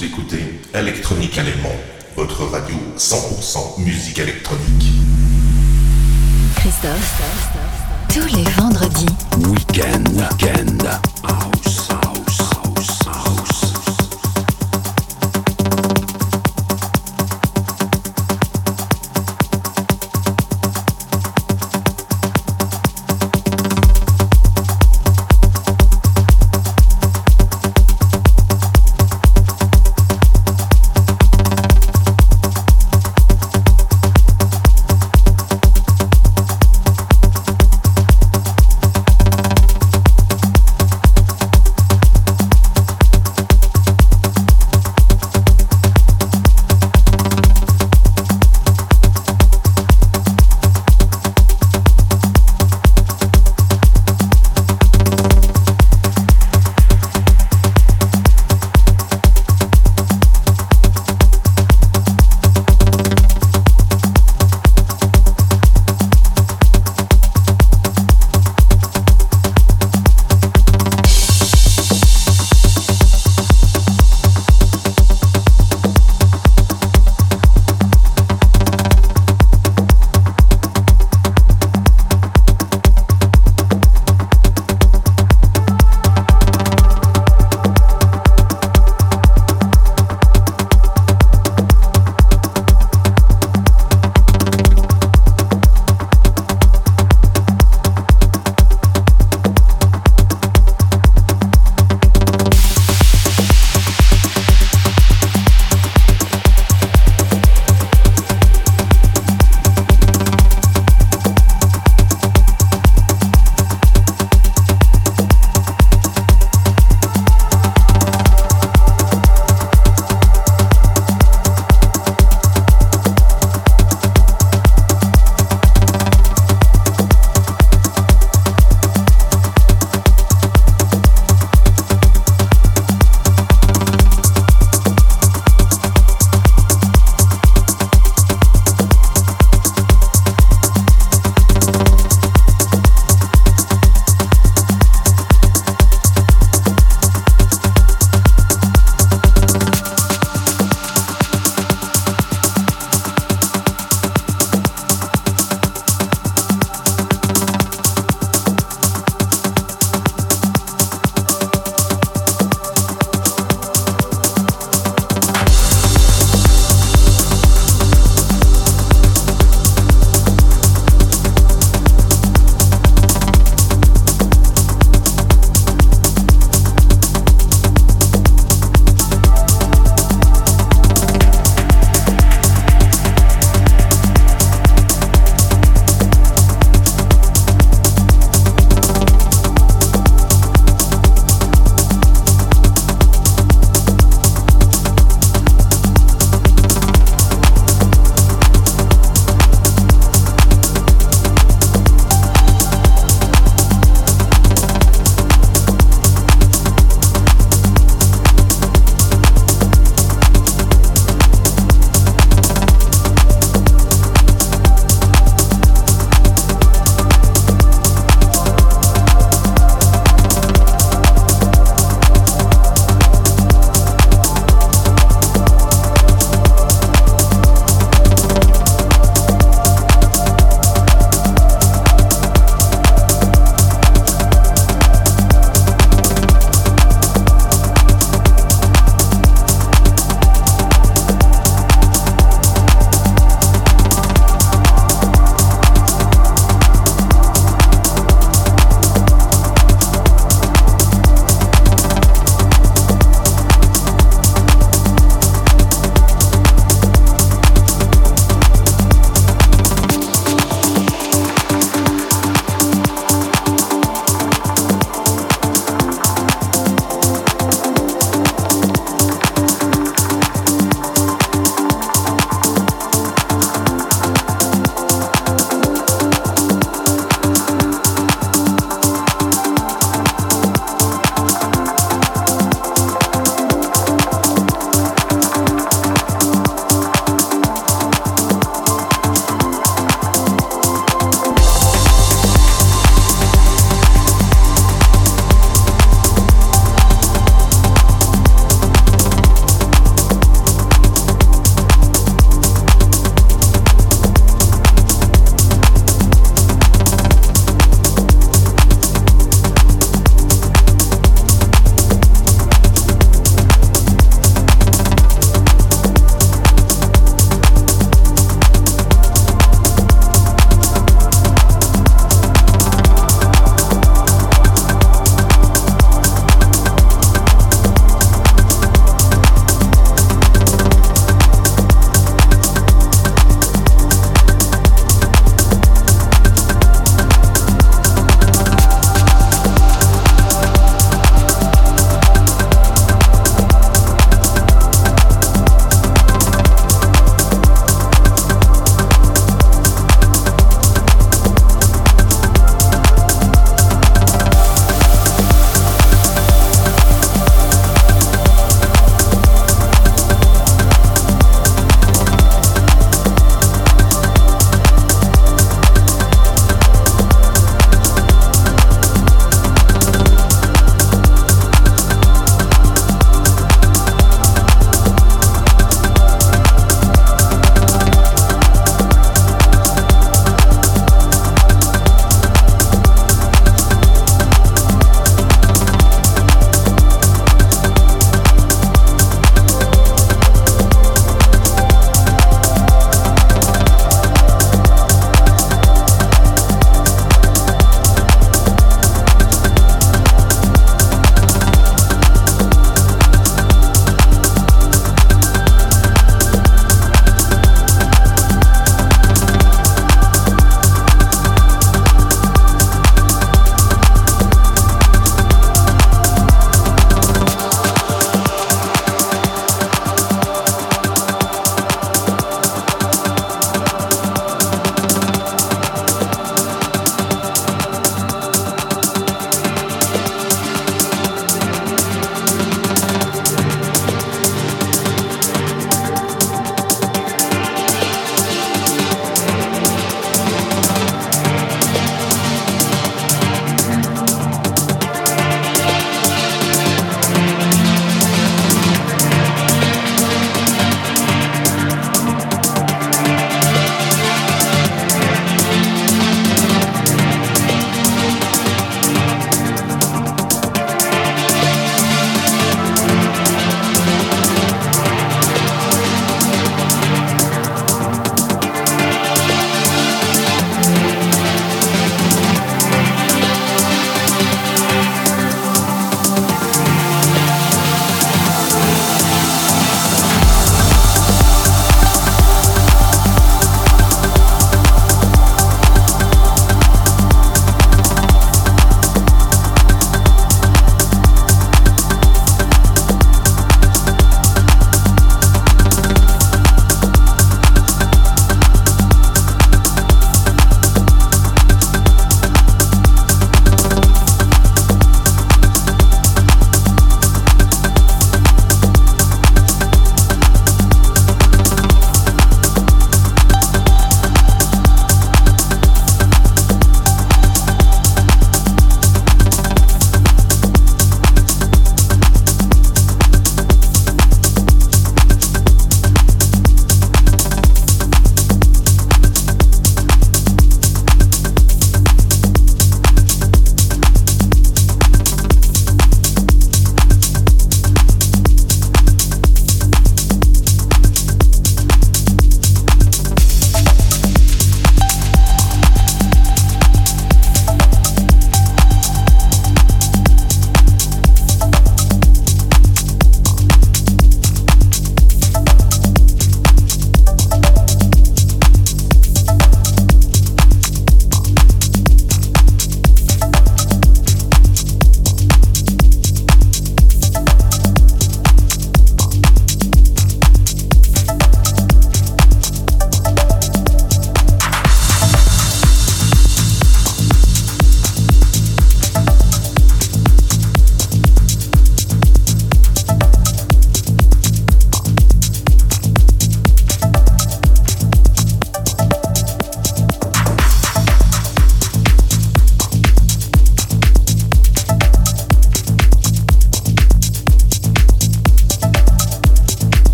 Vous écoutez Electronique Allemand, votre radio 100% musique électronique. Christophe, tous les vendredis. Weekend, weekend, house.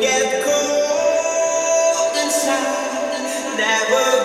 get cold inside. Never.